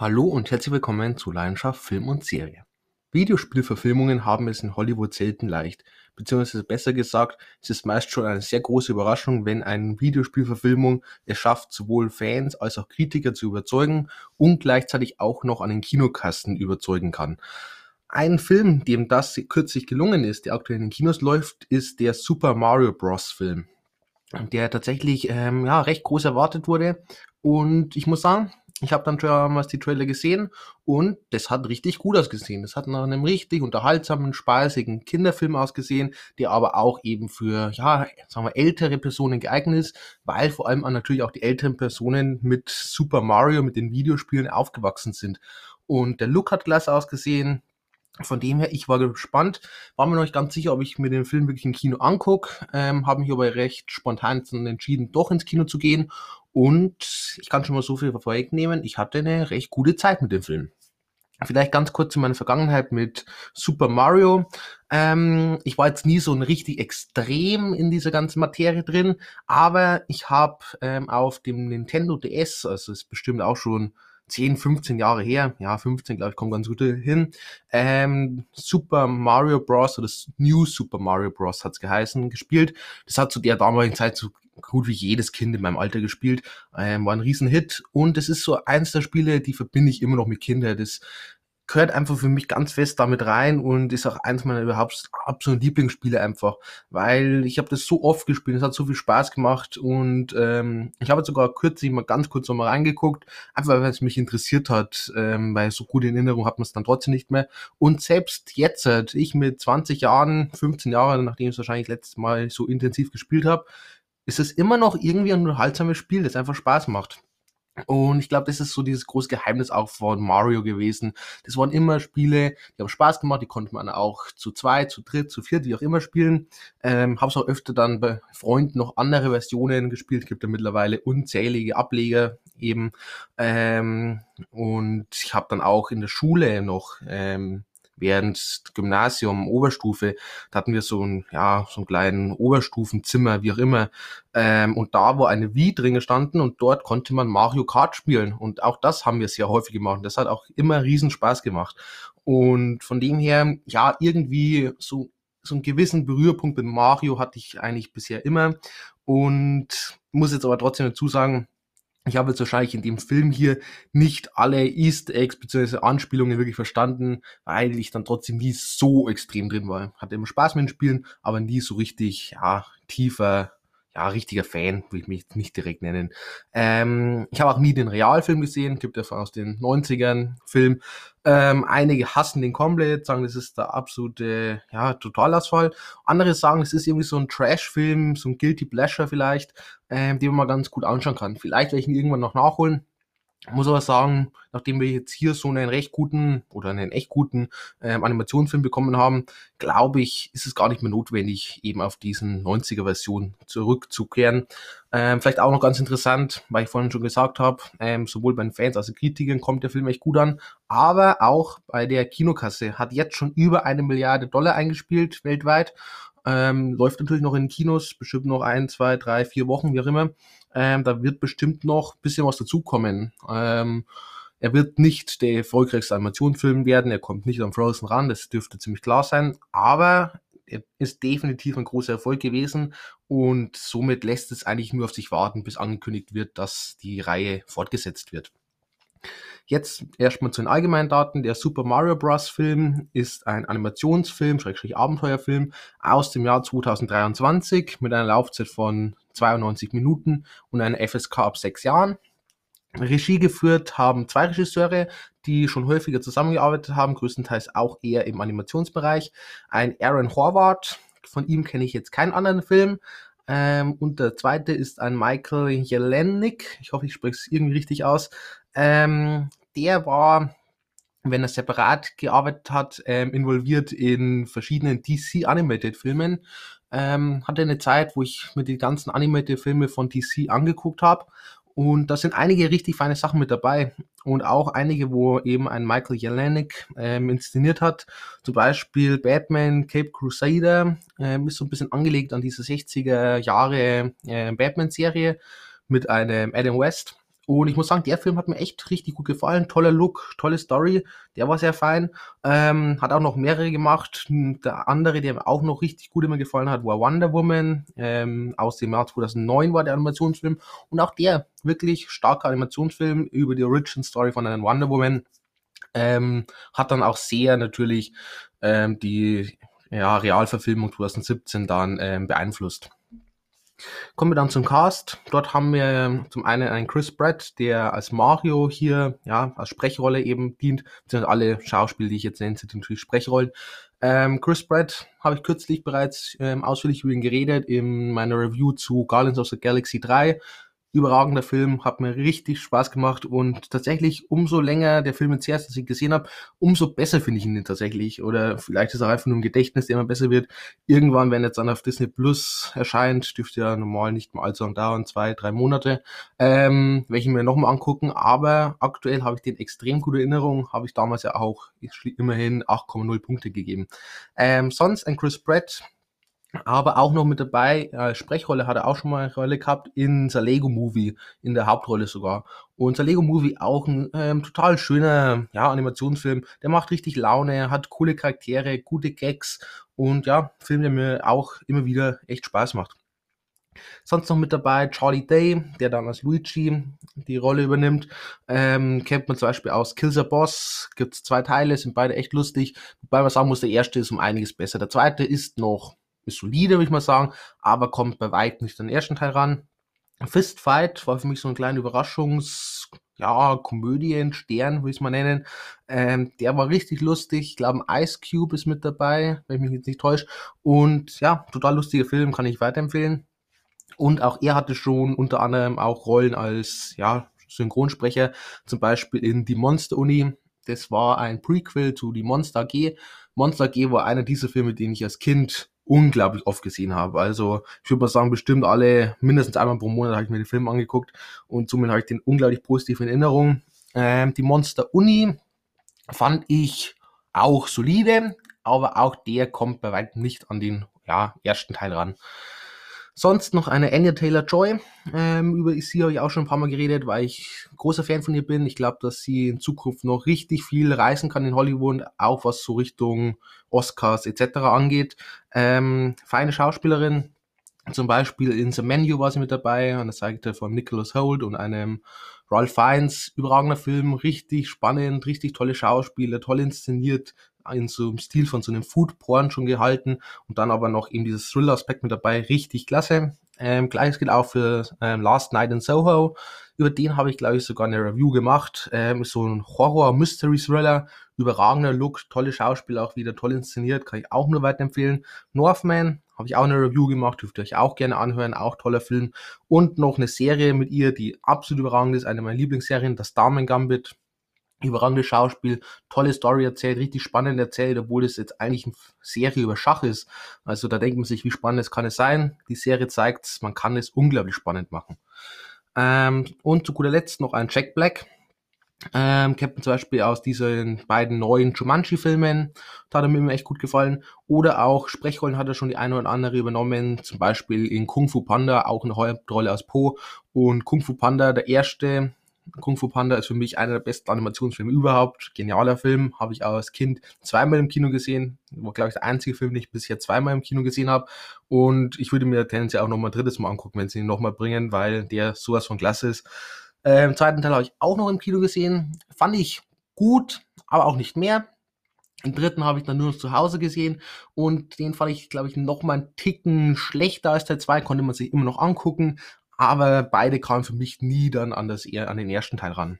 Hallo und herzlich willkommen zu Leidenschaft Film und Serie. Videospielverfilmungen haben es in Hollywood selten leicht, beziehungsweise besser gesagt, es ist meist schon eine sehr große Überraschung, wenn eine Videospielverfilmung es schafft, sowohl Fans als auch Kritiker zu überzeugen und gleichzeitig auch noch an den Kinokasten überzeugen kann. Ein Film, dem das kürzlich gelungen ist, der aktuell in den Kinos läuft, ist der Super Mario Bros. Film, der tatsächlich ähm, ja, recht groß erwartet wurde. Und ich muss sagen, ich habe dann damals die Trailer gesehen und das hat richtig gut ausgesehen. Das hat nach einem richtig unterhaltsamen, spaßigen Kinderfilm ausgesehen, der aber auch eben für, ja, sagen wir, ältere Personen geeignet ist, weil vor allem natürlich auch die älteren Personen mit Super Mario, mit den Videospielen aufgewachsen sind. Und der Look hat klasse ausgesehen, von dem her, ich war gespannt, war mir noch nicht ganz sicher, ob ich mir den Film wirklich im Kino angucke, ähm, habe mich aber recht spontan entschieden, doch ins Kino zu gehen und ich kann schon mal so viel vorwegnehmen, ich hatte eine recht gute Zeit mit dem Film. Vielleicht ganz kurz zu meiner Vergangenheit mit Super Mario. Ähm, ich war jetzt nie so ein richtig extrem in dieser ganzen Materie drin, aber ich habe ähm, auf dem Nintendo DS, also ist bestimmt auch schon 10, 15 Jahre her, ja, 15 glaube ich, kommt ganz gut hin, ähm, Super Mario Bros. oder New Super Mario Bros. hat's geheißen, gespielt. Das hat zu der damaligen Zeit so gut wie jedes Kind in meinem Alter gespielt, ähm, war ein Riesenhit und es ist so eins der Spiele, die verbinde ich immer noch mit Kindheit. Das gehört einfach für mich ganz fest damit rein und ist auch eins meiner überhaupt absoluten Lieblingsspiele einfach, weil ich habe das so oft gespielt, es hat so viel Spaß gemacht und ähm, ich habe sogar kürzlich mal ganz kurz nochmal reingeguckt, einfach weil es mich interessiert hat, ähm, weil so gute Erinnerung hat man es dann trotzdem nicht mehr und selbst jetzt, ich mit 20 Jahren, 15 Jahren, nachdem ich es wahrscheinlich letztes Mal so intensiv gespielt habe, ist es immer noch irgendwie ein unterhaltsames Spiel, das einfach Spaß macht. Und ich glaube, das ist so dieses große Geheimnis auch von Mario gewesen. Das waren immer Spiele, die haben Spaß gemacht, die konnte man auch zu zwei, zu dritt, zu viert, wie auch immer spielen. Ähm, habe auch öfter dann bei Freunden noch andere Versionen gespielt. Gibt ja mittlerweile unzählige Ableger eben. Ähm, und ich habe dann auch in der Schule noch ähm, während Gymnasium, Oberstufe, da hatten wir so ein, ja, so einen kleinen Oberstufenzimmer, wie auch immer. Ähm, und da war eine Wii drin gestanden und dort konnte man Mario Kart spielen. Und auch das haben wir sehr häufig gemacht. Das hat auch immer riesen Spaß gemacht. Und von dem her, ja, irgendwie so, so einen gewissen Berührpunkt mit Mario hatte ich eigentlich bisher immer. Und muss jetzt aber trotzdem dazu sagen, ich habe jetzt wahrscheinlich in dem Film hier nicht alle Easter Eggs bzw. Anspielungen wirklich verstanden, weil ich dann trotzdem nie so extrem drin war. Hatte immer Spaß mit den Spielen, aber nie so richtig, ja, tiefer ja, richtiger Fan, will ich mich nicht direkt nennen. Ähm, ich habe auch nie den Realfilm gesehen, gibt ja aus den 90ern Film. Ähm, einige hassen den komplett, sagen, das ist der absolute ja, Totalausfall. Andere sagen, es ist irgendwie so ein Trash-Film, so ein Guilty Pleasure vielleicht, ähm, den man mal ganz gut anschauen kann. Vielleicht werde ich ihn irgendwann noch nachholen muss aber sagen, nachdem wir jetzt hier so einen recht guten oder einen echt guten ähm, Animationsfilm bekommen haben, glaube ich, ist es gar nicht mehr notwendig, eben auf diesen 90er-Version zurückzukehren. Ähm, vielleicht auch noch ganz interessant, weil ich vorhin schon gesagt habe, ähm, sowohl bei den Fans als auch Kritikern kommt der Film echt gut an, aber auch bei der Kinokasse hat jetzt schon über eine Milliarde Dollar eingespielt weltweit. Ähm, läuft natürlich noch in Kinos, bestimmt noch ein, zwei, drei, vier Wochen, wie auch immer. Ähm, da wird bestimmt noch ein bisschen was dazukommen. Ähm, er wird nicht der erfolgreichste Animationsfilm werden, er kommt nicht am Frozen ran, das dürfte ziemlich klar sein, aber er ist definitiv ein großer Erfolg gewesen und somit lässt es eigentlich nur auf sich warten, bis angekündigt wird, dass die Reihe fortgesetzt wird. Jetzt erstmal zu den allgemeinen Daten. Der Super Mario Bros. Film ist ein Animationsfilm, Schrägstrich Abenteuerfilm aus dem Jahr 2023 mit einer Laufzeit von 92 Minuten und einer FSK ab sechs Jahren. Regie geführt haben zwei Regisseure, die schon häufiger zusammengearbeitet haben, größtenteils auch eher im Animationsbereich. Ein Aaron Horvath, von ihm kenne ich jetzt keinen anderen Film. Ähm, und der zweite ist ein Michael Jelenik, ich hoffe, ich spreche es irgendwie richtig aus, ähm, der war, wenn er separat gearbeitet hat, ähm, involviert in verschiedenen DC Animated Filmen. Ähm, hatte eine Zeit, wo ich mir die ganzen Animated Filme von DC angeguckt habe. Und da sind einige richtig feine Sachen mit dabei. Und auch einige, wo eben ein Michael Jelinek ähm, inszeniert hat. Zum Beispiel Batman Cape Crusader ähm, ist so ein bisschen angelegt an diese 60er Jahre äh, Batman-Serie mit einem Adam West. Und ich muss sagen, der Film hat mir echt richtig gut gefallen. Toller Look, tolle Story. Der war sehr fein. Ähm, hat auch noch mehrere gemacht. Der andere, der mir auch noch richtig gut immer gefallen hat, war Wonder Woman. Ähm, aus dem Jahr 2009 war der Animationsfilm. Und auch der wirklich starker Animationsfilm über die Origin Story von einer Wonder Woman. Ähm, hat dann auch sehr natürlich ähm, die ja, Realverfilmung 2017 dann ähm, beeinflusst. Kommen wir dann zum Cast. Dort haben wir zum einen einen Chris Pratt, der als Mario hier ja als Sprechrolle eben dient. Beziehungsweise alle Schauspieler, die ich jetzt nenne, sind natürlich Sprechrollen. Ähm, Chris Pratt habe ich kürzlich bereits ähm, ausführlich über ihn geredet in meiner Review zu Guardians of the Galaxy 3 überragender Film, hat mir richtig Spaß gemacht und tatsächlich umso länger der Film jetzt her dass ich gesehen habe, umso besser finde ich ihn tatsächlich. Oder vielleicht ist er einfach nur im Gedächtnis, der immer besser wird. Irgendwann, wenn jetzt dann auf Disney Plus erscheint, dürfte ja normal nicht mal allzu lang dauern, zwei, drei Monate, ähm, werde ich mir nochmal angucken. Aber aktuell habe ich den extrem gute Erinnerung, habe ich damals ja auch immerhin 8,0 Punkte gegeben. Ähm, sonst ein Chris Pratt, aber auch noch mit dabei, äh, Sprechrolle hat er auch schon mal eine Rolle gehabt in The Lego Movie, in der Hauptrolle sogar. Und The Lego Movie auch ein ähm, total schöner ja, Animationsfilm. Der macht richtig Laune, hat coole Charaktere, gute Gags und ja, Film, der mir auch immer wieder echt Spaß macht. Sonst noch mit dabei Charlie Day, der dann als Luigi die Rolle übernimmt. Ähm, kennt man zum Beispiel aus Kills a Boss. Gibt es zwei Teile, sind beide echt lustig. Wobei man sagen muss, der erste ist um einiges besser. Der zweite ist noch ist solide, würde ich mal sagen, aber kommt bei weitem nicht an den ersten Teil ran. Fist Fight war für mich so ein kleiner Überraschungs, ja, Komödien, Stern, würde ich es mal nennen. Ähm, der war richtig lustig. Ich glaube, Ice Cube ist mit dabei, wenn ich mich jetzt nicht täusche. Und ja, total lustiger Film, kann ich weiterempfehlen. Und auch er hatte schon unter anderem auch Rollen als, ja, Synchronsprecher, zum Beispiel in Die Monster Uni. Das war ein Prequel zu Die Monster G. Monster G war einer dieser Filme, den ich als Kind unglaublich oft gesehen habe. Also ich würde mal sagen, bestimmt alle, mindestens einmal pro Monat habe ich mir den Film angeguckt und somit habe ich den unglaublich positiv in Erinnerung. Ähm, die Monster Uni fand ich auch solide, aber auch der kommt bei weitem nicht an den ja, ersten Teil ran. Sonst noch eine Anya Taylor-Joy. Ähm, über sie habe ich auch schon ein paar Mal geredet, weil ich großer Fan von ihr bin. Ich glaube, dass sie in Zukunft noch richtig viel reisen kann in Hollywood, auch was so Richtung Oscars etc. angeht. Ähm, feine Schauspielerin. Zum Beispiel in The Menu war sie mit dabei, an der Seite von Nicholas Holt und einem Ralph Fiennes. Überragender Film, richtig spannend, richtig tolle Schauspieler, toll inszeniert, in so einem Stil von so einem Food-Porn schon gehalten und dann aber noch eben dieses Thriller-Aspekt mit dabei, richtig klasse. Ähm, Gleiches gilt auch für ähm, Last Night in Soho. Über den habe ich, glaube ich, sogar eine Review gemacht. Ähm, so ein Horror-Mystery-Thriller, überragender Look, tolle Schauspieler auch wieder, toll inszeniert, kann ich auch nur weiterempfehlen. Northman habe ich auch eine Review gemacht, dürft ihr euch auch gerne anhören, auch toller Film. Und noch eine Serie mit ihr, die absolut überragend ist, eine meiner Lieblingsserien, das Damen Gambit überragendes Schauspiel, tolle Story erzählt, richtig spannend erzählt, obwohl es jetzt eigentlich eine Serie über Schach ist. Also da denkt man sich, wie spannend kann es sein. Die Serie zeigt, man kann es unglaublich spannend machen. Ähm, und zu guter Letzt noch ein Jack Black. Ähm, kennt man zum Beispiel aus diesen beiden neuen Jumanji-Filmen, da hat er mir echt gut gefallen. Oder auch Sprechrollen hat er schon die eine oder andere übernommen, zum Beispiel in Kung Fu Panda, auch eine Hauptrolle als Po. Und Kung Fu Panda, der erste, Kung Fu Panda ist für mich einer der besten Animationsfilme überhaupt. Genialer Film, habe ich auch als Kind zweimal im Kino gesehen. War, glaube ich, der einzige Film, den ich bisher zweimal im Kino gesehen habe. Und ich würde mir tendenziell auch nochmal ein drittes Mal angucken, wenn sie ihn nochmal bringen, weil der sowas von klasse ist. Ähm, zweiten Teil habe ich auch noch im Kino gesehen. Fand ich gut, aber auch nicht mehr. Den dritten habe ich dann nur noch zu Hause gesehen und den fand ich, glaube ich, noch mal einen Ticken schlechter als Teil 2, konnte man sich immer noch angucken, aber beide kamen für mich nie dann an, das, an den ersten Teil ran.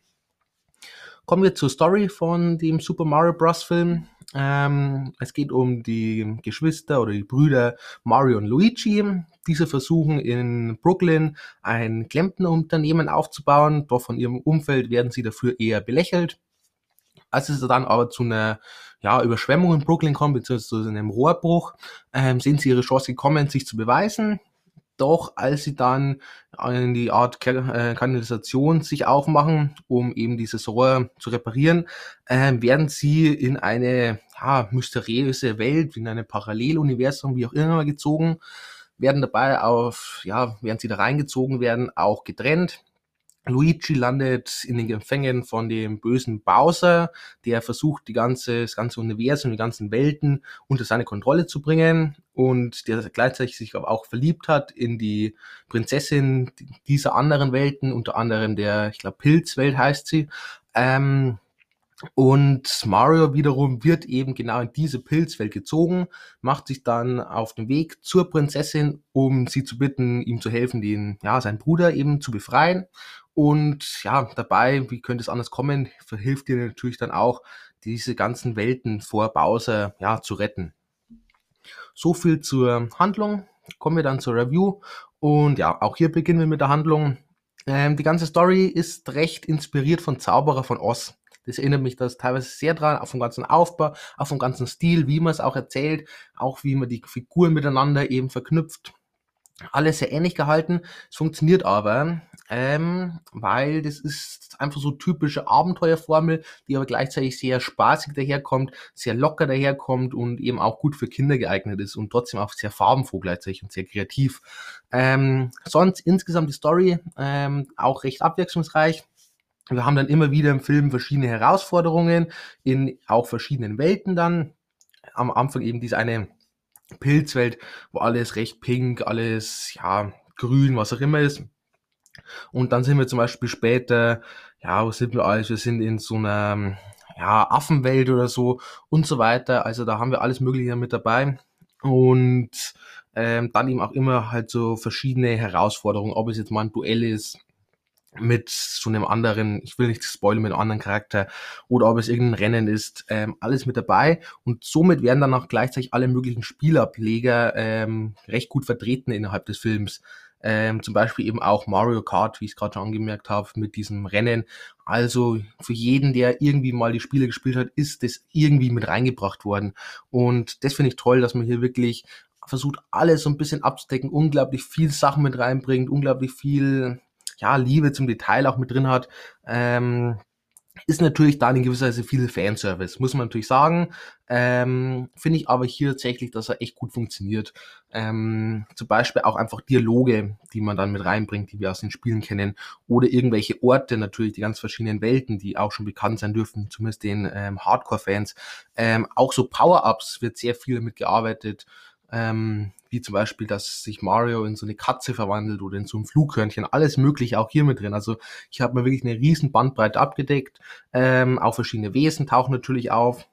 Kommen wir zur Story von dem Super Mario Bros. Film. Ähm, es geht um die Geschwister oder die Brüder Mario und Luigi. Diese versuchen in Brooklyn ein Klempnerunternehmen aufzubauen, doch von ihrem Umfeld werden sie dafür eher belächelt. Als es dann aber zu einer ja, Überschwemmung in Brooklyn kommt, beziehungsweise zu einem Rohrbruch, ähm, sind sie ihre Chance gekommen, sich zu beweisen. Doch als sie dann in die Art äh, Kanalisation sich aufmachen, um eben dieses Rohr zu reparieren, äh, werden sie in eine ja, mysteriöse Welt, in eine Paralleluniversum, wie auch immer gezogen, werden dabei auf, ja, während sie da reingezogen werden, auch getrennt. Luigi landet in den Gefängen von dem bösen Bowser, der versucht, die ganze, das ganze Universum, die ganzen Welten unter seine Kontrolle zu bringen und der gleichzeitig sich aber auch verliebt hat in die Prinzessin dieser anderen Welten, unter anderem der, ich glaube, Pilzwelt heißt sie. Ähm, und Mario wiederum wird eben genau in diese Pilzwelt gezogen, macht sich dann auf den Weg zur Prinzessin, um sie zu bitten, ihm zu helfen, den, ja, seinen Bruder eben zu befreien. Und ja, dabei, wie könnte es anders kommen, verhilft ihr natürlich dann auch, diese ganzen Welten vor Bowser ja, zu retten. So viel zur Handlung. Kommen wir dann zur Review. Und ja, auch hier beginnen wir mit der Handlung. Ähm, die ganze Story ist recht inspiriert von Zauberer von Oz. Das erinnert mich das teilweise sehr dran, auf den ganzen Aufbau, auf den ganzen Stil, wie man es auch erzählt, auch wie man die Figuren miteinander eben verknüpft alles sehr ähnlich gehalten. Es funktioniert aber, ähm, weil das ist einfach so typische Abenteuerformel, die aber gleichzeitig sehr spaßig daherkommt, sehr locker daherkommt und eben auch gut für Kinder geeignet ist und trotzdem auch sehr farbenfroh gleichzeitig und sehr kreativ. Ähm, sonst insgesamt die Story ähm, auch recht abwechslungsreich. Wir haben dann immer wieder im Film verschiedene Herausforderungen in auch verschiedenen Welten dann. Am Anfang eben diese eine Pilzwelt, wo alles recht pink, alles, ja, grün, was auch immer ist. Und dann sind wir zum Beispiel später, ja, wo sind wir alles? Wir sind in so einer, ja, Affenwelt oder so und so weiter. Also da haben wir alles Mögliche mit dabei. Und ähm, dann eben auch immer halt so verschiedene Herausforderungen, ob es jetzt mal ein Duell ist, mit so einem anderen, ich will nicht spoilern, mit einem anderen Charakter oder ob es irgendein Rennen ist, ähm, alles mit dabei und somit werden dann auch gleichzeitig alle möglichen Spielableger ähm, recht gut vertreten innerhalb des Films. Ähm, zum Beispiel eben auch Mario Kart, wie ich es gerade schon angemerkt habe, mit diesem Rennen. Also für jeden, der irgendwie mal die Spiele gespielt hat, ist das irgendwie mit reingebracht worden. Und das finde ich toll, dass man hier wirklich versucht, alles so ein bisschen abzudecken, unglaublich viel Sachen mit reinbringt, unglaublich viel ja, Liebe zum Detail auch mit drin hat, ähm, ist natürlich da in gewisser Weise viel Fanservice, muss man natürlich sagen. Ähm, Finde ich aber hier tatsächlich, dass er echt gut funktioniert. Ähm, zum Beispiel auch einfach Dialoge, die man dann mit reinbringt, die wir aus den Spielen kennen. Oder irgendwelche Orte, natürlich die ganz verschiedenen Welten, die auch schon bekannt sein dürfen, zumindest den ähm, Hardcore-Fans. Ähm, auch so Power-Ups wird sehr viel damit gearbeitet. Ähm, wie zum Beispiel, dass sich Mario in so eine Katze verwandelt oder in so ein Flughörnchen, alles mögliche auch hier mit drin. Also ich habe mir wirklich eine riesen Bandbreite abgedeckt. Ähm, auch verschiedene Wesen tauchen natürlich auf.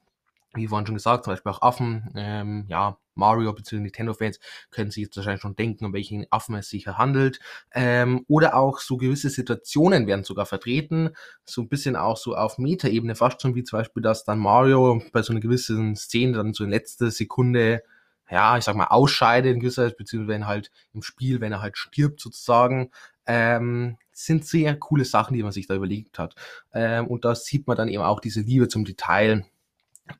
Wie vorhin schon gesagt, zum Beispiel auch Affen. Ähm, ja, Mario bzw. Nintendo-Fans können sich jetzt wahrscheinlich schon denken, um welchen Affen es sich handelt. Ähm, oder auch so gewisse Situationen werden sogar vertreten. So ein bisschen auch so auf Metaebene fast schon, wie zum Beispiel, dass dann Mario bei so einer gewissen Szene dann so in letzter Sekunde ja, ich sag mal, ausscheidet in gewisser Weise, beziehungsweise wenn halt im Spiel, wenn er halt stirbt sozusagen, ähm, sind sehr coole Sachen, die man sich da überlegt hat. Ähm, und da sieht man dann eben auch diese Liebe zum Detail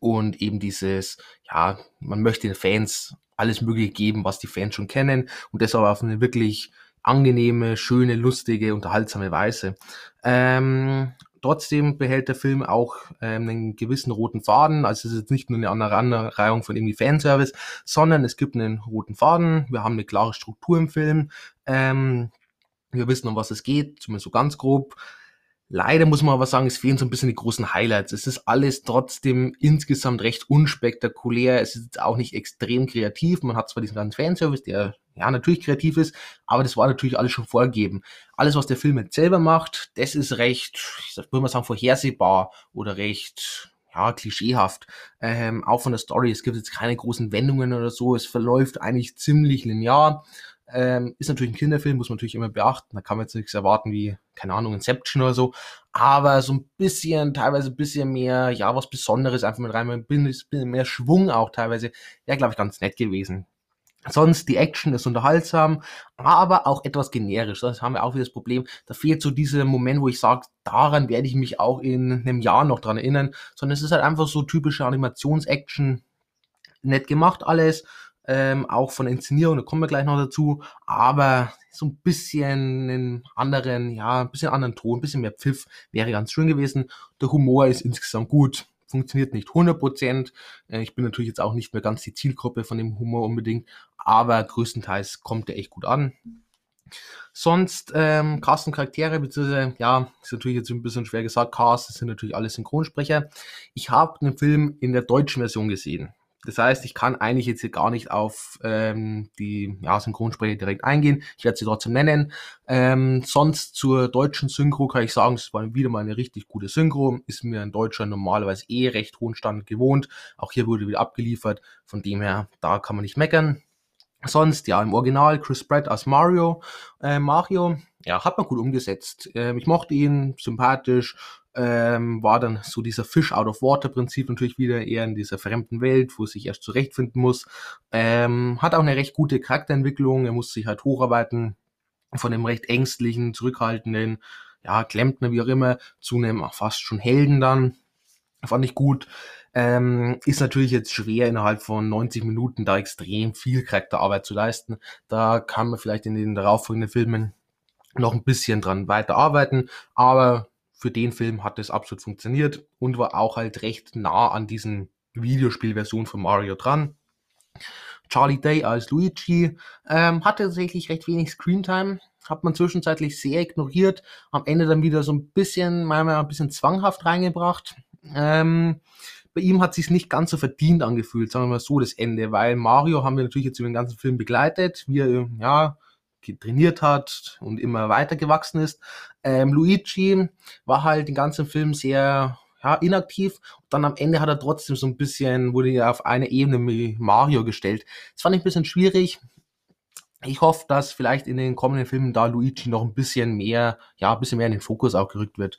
und eben dieses, ja, man möchte den Fans alles Mögliche geben, was die Fans schon kennen und das aber auf eine wirklich angenehme, schöne, lustige, unterhaltsame Weise. Ähm, Trotzdem behält der Film auch ähm, einen gewissen roten Faden. Also es ist jetzt nicht nur eine Aneinanderreihung von irgendwie Fanservice, sondern es gibt einen roten Faden. Wir haben eine klare Struktur im Film. Ähm, wir wissen, um was es geht, zumindest so ganz grob. Leider muss man aber sagen, es fehlen so ein bisschen die großen Highlights. Es ist alles trotzdem insgesamt recht unspektakulär. Es ist auch nicht extrem kreativ. Man hat zwar diesen ganzen Fanservice, der ja natürlich kreativ ist, aber das war natürlich alles schon vorgegeben. Alles, was der Film jetzt selber macht, das ist recht, ich würde mal sagen, vorhersehbar oder recht ja, klischeehaft. Ähm, auch von der Story. Es gibt jetzt keine großen Wendungen oder so. Es verläuft eigentlich ziemlich linear. Ähm, ist natürlich ein Kinderfilm, muss man natürlich immer beachten. Da kann man jetzt nichts erwarten wie, keine Ahnung, Inception oder so. Aber so ein bisschen, teilweise ein bisschen mehr, ja, was Besonderes einfach mit rein. Ein bisschen mehr Schwung auch teilweise. Ja, glaube ich, ganz nett gewesen. Sonst die Action ist unterhaltsam, aber auch etwas generisch. Das haben wir auch wieder das Problem. Da fehlt so dieser Moment, wo ich sage, daran werde ich mich auch in einem Jahr noch dran erinnern. Sondern es ist halt einfach so typische Animations-Action. Nett gemacht alles ähm, auch von Inszenierung, da kommen wir gleich noch dazu, aber so ein bisschen einen anderen, ja, ein bisschen anderen Ton, ein bisschen mehr Pfiff wäre ganz schön gewesen. Der Humor ist insgesamt gut, funktioniert nicht 100%. Äh, ich bin natürlich jetzt auch nicht mehr ganz die Zielgruppe von dem Humor unbedingt, aber größtenteils kommt er echt gut an. Sonst ähm, Cast und Charaktere, beziehungsweise, ja, ist natürlich jetzt ein bisschen schwer gesagt, Cast, sind natürlich alle Synchronsprecher. Ich habe den Film in der deutschen Version gesehen. Das heißt, ich kann eigentlich jetzt hier gar nicht auf ähm, die ja, Synchronsprecher direkt eingehen. Ich werde sie trotzdem nennen. Ähm, sonst zur deutschen Synchro kann ich sagen, es war wieder mal eine richtig gute Synchro. Ist mir in Deutschland normalerweise eh recht hohen Stand gewohnt. Auch hier wurde wieder abgeliefert. Von dem her, da kann man nicht meckern. Sonst, ja, im Original Chris Pratt als Mario. Äh, Mario, ja, hat man gut umgesetzt. Ähm, ich mochte ihn, sympathisch, ähm, war dann so dieser Fish out of Water Prinzip natürlich wieder eher in dieser fremden Welt, wo sich erst zurechtfinden muss. Ähm, hat auch eine recht gute Charakterentwicklung, er muss sich halt hocharbeiten von dem recht ängstlichen, zurückhaltenden, ja, Klempner, wie auch immer, zu einem fast schon Helden dann. Fand ich gut. Ähm, ist natürlich jetzt schwer, innerhalb von 90 Minuten da extrem viel Charakterarbeit zu leisten. Da kann man vielleicht in den darauffolgenden Filmen noch ein bisschen dran weiterarbeiten, aber für den Film hat es absolut funktioniert und war auch halt recht nah an diesen Videospielversion von Mario dran. Charlie Day als Luigi ähm, hatte tatsächlich recht wenig Screentime, hat man zwischenzeitlich sehr ignoriert, am Ende dann wieder so ein bisschen, manchmal ein bisschen zwanghaft reingebracht. Ähm, bei ihm hat sich nicht ganz so verdient angefühlt, sagen wir mal so, das Ende, weil Mario haben wir natürlich jetzt über den ganzen Film begleitet, wie er, ja, trainiert hat und immer weiter gewachsen ist. Ähm, Luigi war halt den ganzen Film sehr ja, inaktiv. Und dann am Ende hat er trotzdem so ein bisschen, wurde er auf eine Ebene mit Mario gestellt. Das fand ich ein bisschen schwierig. Ich hoffe, dass vielleicht in den kommenden Filmen da Luigi noch ein bisschen mehr, ja, ein bisschen mehr in den Fokus auch gerückt wird.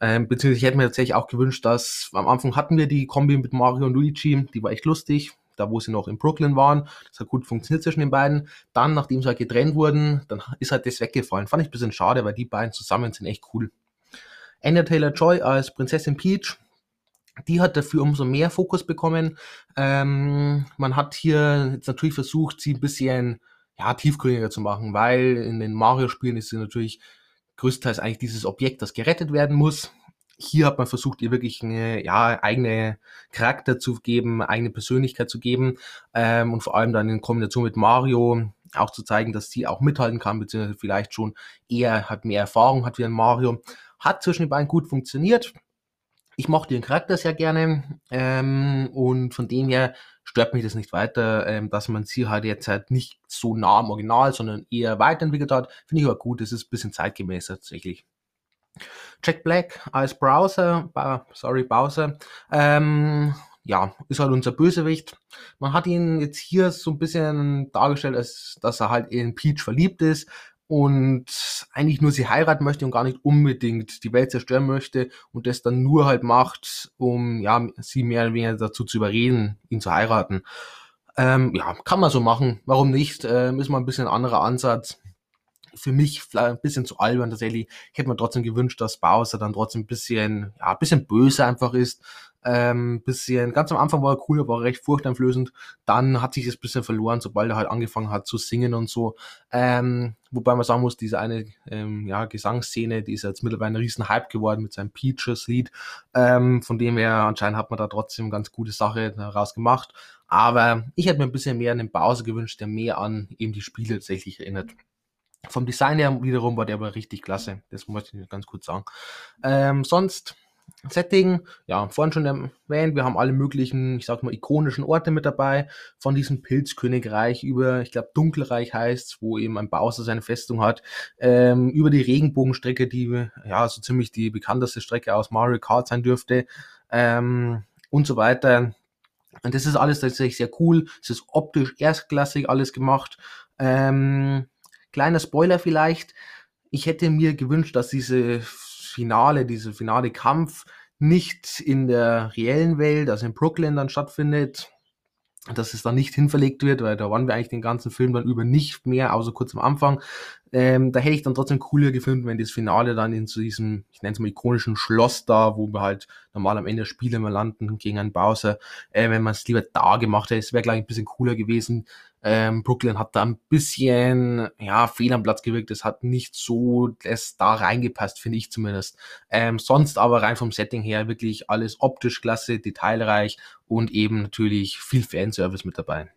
Ähm, beziehungsweise ich hätte mir tatsächlich auch gewünscht, dass am Anfang hatten wir die Kombi mit Mario und Luigi, die war echt lustig, da wo sie noch in Brooklyn waren. Das hat gut funktioniert zwischen den beiden. Dann, nachdem sie halt getrennt wurden, dann ist halt das weggefallen. Fand ich ein bisschen schade, weil die beiden zusammen sind echt cool. Anya Taylor-Joy als Prinzessin Peach, die hat dafür umso mehr Fokus bekommen. Ähm, man hat hier jetzt natürlich versucht, sie ein bisschen ja, tiefgründiger zu machen, weil in den Mario-Spielen ist sie natürlich größtenteils eigentlich dieses Objekt, das gerettet werden muss. Hier hat man versucht, ihr wirklich eine ja, eigene Charakter zu geben, eigene Persönlichkeit zu geben ähm, und vor allem dann in Kombination mit Mario auch zu zeigen, dass sie auch mithalten kann, beziehungsweise vielleicht schon eher hat mehr Erfahrung hat wie ein Mario. Hat zwischen den beiden gut funktioniert. Ich mochte den Charakter sehr gerne ähm, und von dem her stört mich das nicht weiter, ähm, dass man sie halt jetzt halt nicht so nah am Original, sondern eher weiterentwickelt hat. Finde ich aber gut, das ist ein bisschen zeitgemäß tatsächlich. Jack Black als Browser, sorry, Bowser, ähm, ja, ist halt unser Bösewicht. Man hat ihn jetzt hier so ein bisschen dargestellt, als dass er halt in Peach verliebt ist, und eigentlich nur sie heiraten möchte und gar nicht unbedingt die Welt zerstören möchte und das dann nur halt macht, um ja sie mehr oder weniger dazu zu überreden, ihn zu heiraten. Ähm, ja, kann man so machen. Warum nicht? Ähm, ist mal ein bisschen ein anderer Ansatz. Für mich ein bisschen zu albern tatsächlich. Ich hätte mir trotzdem gewünscht, dass Bowser dann trotzdem ein bisschen, ja, ein bisschen böse einfach ist ähm, bisschen, ganz am Anfang war er cool, aber recht furchteinflößend. Dann hat sich das bisschen verloren, sobald er halt angefangen hat zu singen und so. Ähm, wobei man sagen muss, diese eine ähm, ja, Gesangsszene, die ist jetzt mittlerweile ein riesen Hype geworden mit seinem Peaches-Lied. Ähm, von dem her, anscheinend hat man da trotzdem gute gute Sache daraus gemacht. Aber ich hätte mir ein bisschen mehr einen Bowser gewünscht, der mehr an eben die Spiele tatsächlich erinnert. Vom Design her wiederum war der aber richtig klasse. Das muss ich ganz kurz sagen. Ähm, sonst Setting, ja, vorhin schon erwähnt, wir haben alle möglichen, ich sag mal, ikonischen Orte mit dabei, von diesem Pilzkönigreich über, ich glaube, Dunkelreich heißt wo eben ein Bowser seine Festung hat, ähm, über die Regenbogenstrecke, die ja so ziemlich die bekannteste Strecke aus Mario Kart sein dürfte, ähm, und so weiter. Und das ist alles tatsächlich sehr cool. Es ist optisch erstklassig alles gemacht. Ähm, kleiner Spoiler vielleicht. Ich hätte mir gewünscht, dass diese Finale, dieser finale Kampf nicht in der reellen Welt, also in Brooklyn dann stattfindet, dass es da nicht hinverlegt wird, weil da waren wir eigentlich den ganzen Film dann über nicht mehr, außer kurz am Anfang. Ähm, da hätte ich dann trotzdem cooler gefunden, wenn das Finale dann in so diesem, ich nenne es mal ikonischen Schloss da, wo wir halt normal am Ende Spiele mal landen gegen einen Bowser, äh, wenn man es lieber da gemacht hätte, es wäre gleich ein bisschen cooler gewesen. Ähm, Brooklyn hat da ein bisschen, ja, fehl am Platz gewirkt. Es hat nicht so das da reingepasst, finde ich zumindest. Ähm, sonst aber rein vom Setting her wirklich alles optisch klasse, detailreich und eben natürlich viel Fanservice mit dabei.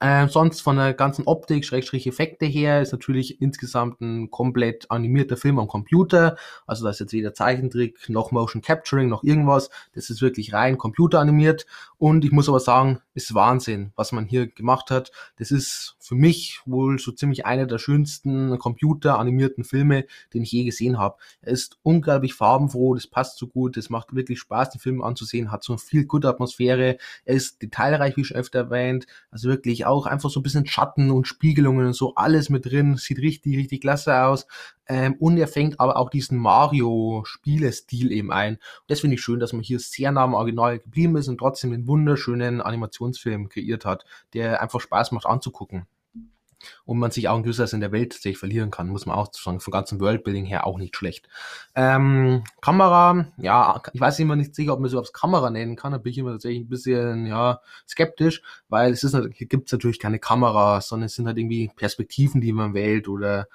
Ähm, sonst von der ganzen Optik, Schrägstrich Effekte her, ist natürlich insgesamt ein komplett animierter Film am Computer. Also da ist jetzt weder Zeichentrick, noch Motion Capturing, noch irgendwas. Das ist wirklich rein computeranimiert. Und ich muss aber sagen, ist Wahnsinn, was man hier gemacht hat. Das ist für mich wohl so ziemlich einer der schönsten computeranimierten Filme, den ich je gesehen habe. Er ist unglaublich farbenfroh, das passt so gut, es macht wirklich Spaß, den Film anzusehen, hat so viel gute Atmosphäre, er ist detailreich, wie schon öfter erwähnt, also wirklich auch einfach so ein bisschen Schatten und Spiegelungen und so, alles mit drin, sieht richtig, richtig klasse aus. Ähm, und er fängt aber auch diesen Mario-Spielestil eben ein. Und das finde ich schön, dass man hier sehr nah am Original geblieben ist und trotzdem einen wunderschönen Animationsfilm kreiert hat, der einfach Spaß macht anzugucken und man sich auch ein gewisses in der Welt tatsächlich verlieren kann, muss man auch sagen, vom ganzen Worldbuilding her auch nicht schlecht. Ähm, Kamera, ja, ich weiß immer nicht sicher, ob man so aufs Kamera nennen kann, da bin ich immer tatsächlich ein bisschen, ja, skeptisch, weil es ist, hier gibt es natürlich keine Kamera, sondern es sind halt irgendwie Perspektiven, die man wählt oder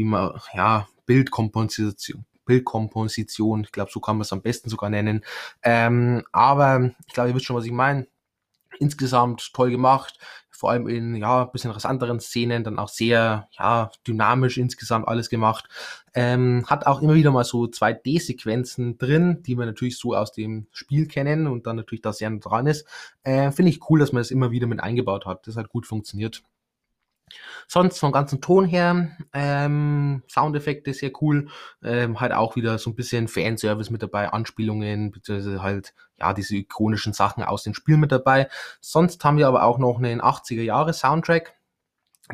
wie man, ja, Bildkomposition, Bildkomposition, ich glaube, so kann man es am besten sogar nennen. Ähm, aber ich glaube, ihr wisst schon, was ich meine. Insgesamt toll gemacht vor allem in ja bisschen rasanteren Szenen dann auch sehr ja dynamisch insgesamt alles gemacht. Ähm, hat auch immer wieder mal so 2D-Sequenzen drin, die wir natürlich so aus dem Spiel kennen und dann natürlich da sehr dran ist. Äh, Finde ich cool, dass man das immer wieder mit eingebaut hat. Das hat gut funktioniert. Sonst vom ganzen Ton her, ähm, Soundeffekte sehr cool, ähm, halt auch wieder so ein bisschen Fanservice mit dabei, Anspielungen, beziehungsweise halt, ja, diese ikonischen Sachen aus den Spielen mit dabei. Sonst haben wir aber auch noch einen 80er Jahre Soundtrack,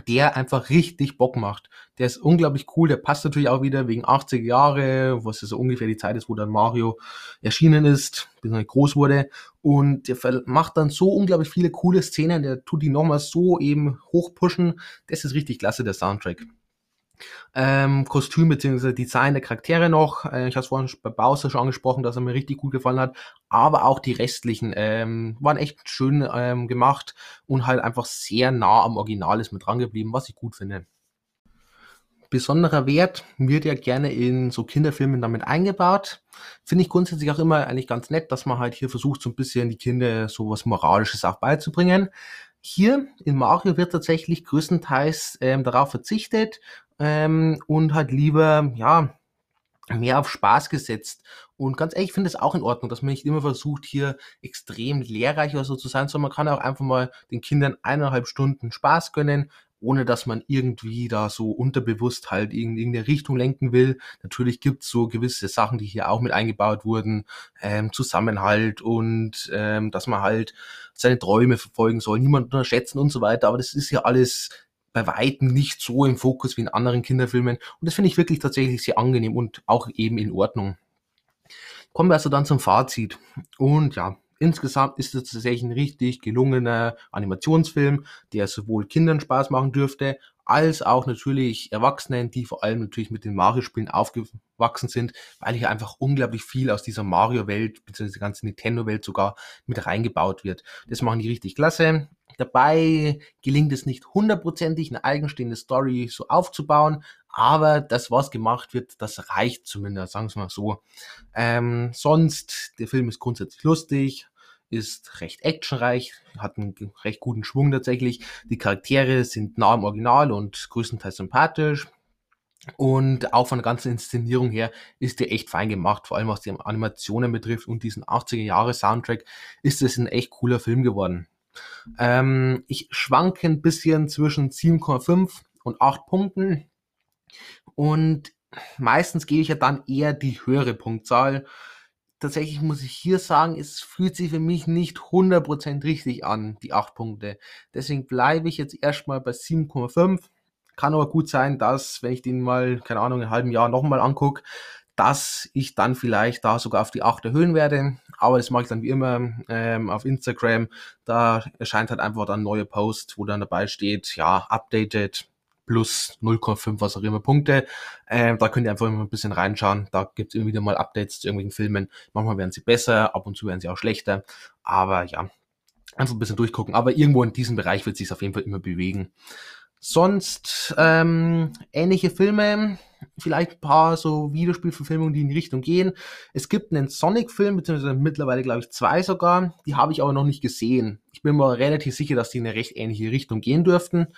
der einfach richtig Bock macht. Der ist unglaublich cool, der passt natürlich auch wieder wegen 80 Jahre, was so ungefähr die Zeit ist, wo dann Mario erschienen ist, bis er groß wurde. Und der macht dann so unglaublich viele coole Szenen, der tut die nochmal so eben hochpushen. Das ist richtig klasse, der Soundtrack ähm, Kostüm bzw. Design der Charaktere noch. Äh, ich habe es vorhin bei Bowser schon angesprochen, dass er mir richtig gut gefallen hat. Aber auch die restlichen ähm, waren echt schön ähm, gemacht und halt einfach sehr nah am Original ist mit dran geblieben, was ich gut finde. Besonderer Wert wird ja gerne in so Kinderfilmen damit eingebaut. Finde ich grundsätzlich auch immer eigentlich ganz nett, dass man halt hier versucht, so ein bisschen die Kinder so was Moralisches auch beizubringen. Hier in Mario wird tatsächlich größtenteils ähm, darauf verzichtet ähm, und halt lieber, ja, mehr auf Spaß gesetzt. Und ganz ehrlich, ich finde es auch in Ordnung, dass man nicht immer versucht, hier extrem lehrreich oder so zu sein, sondern man kann auch einfach mal den Kindern eineinhalb Stunden Spaß gönnen, ohne dass man irgendwie da so unterbewusst halt in irgendeine Richtung lenken will. Natürlich gibt's so gewisse Sachen, die hier auch mit eingebaut wurden, ähm, Zusammenhalt und ähm, dass man halt seine Träume verfolgen soll, niemand unterschätzen und so weiter. Aber das ist ja alles bei Weitem nicht so im Fokus wie in anderen Kinderfilmen. Und das finde ich wirklich tatsächlich sehr angenehm und auch eben in Ordnung. Kommen wir also dann zum Fazit. Und ja, insgesamt ist es tatsächlich ein richtig gelungener Animationsfilm, der sowohl Kindern Spaß machen dürfte, als auch natürlich Erwachsenen, die vor allem natürlich mit den Mario-Spielen aufgewachsen sind, weil hier einfach unglaublich viel aus dieser Mario-Welt, beziehungsweise die ganze Nintendo-Welt sogar mit reingebaut wird. Das machen die richtig klasse. Dabei gelingt es nicht hundertprozentig, eine eigenstehende Story so aufzubauen, aber das, was gemacht wird, das reicht zumindest, sagen wir mal so. Ähm, sonst, der Film ist grundsätzlich lustig, ist recht actionreich, hat einen recht guten Schwung tatsächlich. Die Charaktere sind nah am Original und größtenteils sympathisch. Und auch von der ganzen Inszenierung her ist der echt fein gemacht, vor allem was die Animationen betrifft und diesen 80er Jahre Soundtrack ist es ein echt cooler Film geworden. Ähm, ich schwanke ein bisschen zwischen 7,5 und 8 Punkten. Und meistens gebe ich ja dann eher die höhere Punktzahl. Tatsächlich muss ich hier sagen, es fühlt sich für mich nicht 100% richtig an, die 8 Punkte. Deswegen bleibe ich jetzt erstmal bei 7,5. Kann aber gut sein, dass, wenn ich den mal, keine Ahnung, in einem halben Jahr nochmal angucke, dass ich dann vielleicht da sogar auf die 8 erhöhen werde. Aber das mache ich dann wie immer ähm, auf Instagram. Da erscheint halt einfach dann ein neuer Post, wo dann dabei steht, ja, updated plus 0,5 was auch immer Punkte. Ähm, da könnt ihr einfach immer ein bisschen reinschauen. Da gibt es immer wieder mal Updates zu irgendwelchen Filmen. Manchmal werden sie besser, ab und zu werden sie auch schlechter. Aber ja, einfach ein bisschen durchgucken. Aber irgendwo in diesem Bereich wird sich auf jeden Fall immer bewegen. Sonst ähm, ähnliche Filme, vielleicht ein paar so Videospielverfilmungen, die in die Richtung gehen. Es gibt einen Sonic-Film, beziehungsweise mittlerweile glaube ich zwei sogar, die habe ich aber noch nicht gesehen. Ich bin mir relativ sicher, dass die in eine recht ähnliche Richtung gehen dürften.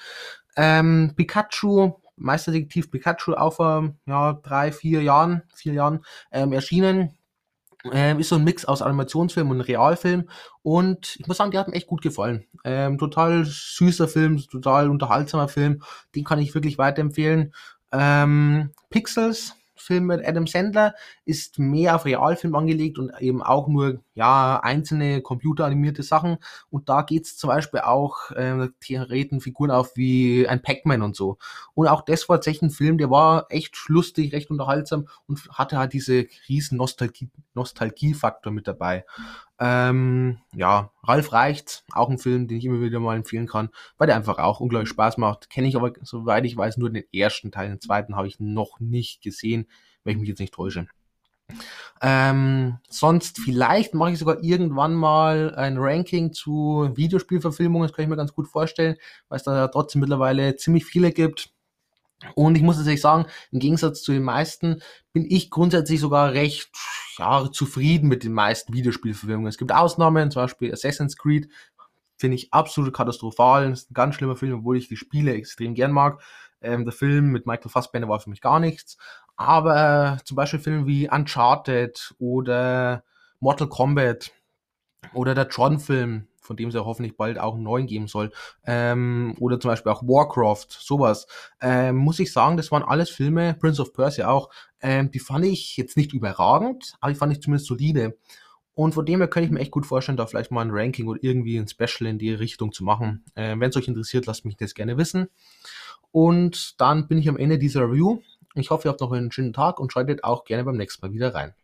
Ähm, Pikachu, Meisterdetektiv Pikachu, auch vor ja, drei, vier Jahren, vier Jahren ähm, erschienen. Ähm, ist so ein Mix aus Animationsfilm und Realfilm. Und ich muss sagen, der hat mir echt gut gefallen. Ähm, total süßer Film, total unterhaltsamer Film. Den kann ich wirklich weiterempfehlen. Ähm, Pixels Film mit Adam Sandler ist mehr auf Realfilm angelegt und eben auch nur ja einzelne computeranimierte Sachen. Und da geht's zum Beispiel auch, äh, treten Figuren auf wie ein Pac-Man und so. Und auch das war tatsächlich ein Film, der war echt lustig, recht unterhaltsam und hatte halt diese riesen Nostalgie, Nostalgiefaktor mit dabei. Ähm, ja, Ralf Reichts, auch ein Film, den ich immer wieder mal empfehlen kann, weil der einfach auch unglaublich Spaß macht. Kenne ich aber, soweit ich weiß, nur den ersten Teil. Den zweiten habe ich noch nicht gesehen, wenn ich mich jetzt nicht täusche. Ähm, sonst vielleicht mache ich sogar irgendwann mal ein Ranking zu Videospielverfilmungen, das kann ich mir ganz gut vorstellen, weil es da trotzdem mittlerweile ziemlich viele gibt. Und ich muss tatsächlich sagen, im Gegensatz zu den meisten bin ich grundsätzlich sogar recht ja, zufrieden mit den meisten Videospielverfilmungen. Es gibt Ausnahmen, zum Beispiel Assassin's Creed, finde ich absolut katastrophal. Das ist ein ganz schlimmer Film, obwohl ich die Spiele extrem gern mag. Ähm, der Film mit Michael Fassbender war für mich gar nichts. Aber äh, zum Beispiel Filme wie Uncharted oder Mortal Kombat oder der Tron-Film, von dem es ja hoffentlich bald auch einen neuen geben soll, ähm, oder zum Beispiel auch Warcraft, sowas, ähm, muss ich sagen, das waren alles Filme, Prince of Persia auch, ähm, die fand ich jetzt nicht überragend, aber die fand ich zumindest solide. Und von dem her könnte ich mir echt gut vorstellen, da vielleicht mal ein Ranking oder irgendwie ein Special in die Richtung zu machen. Ähm, Wenn es euch interessiert, lasst mich das gerne wissen. Und dann bin ich am Ende dieser Review. Ich hoffe, ihr habt noch einen schönen Tag und schaltet auch gerne beim nächsten Mal wieder rein.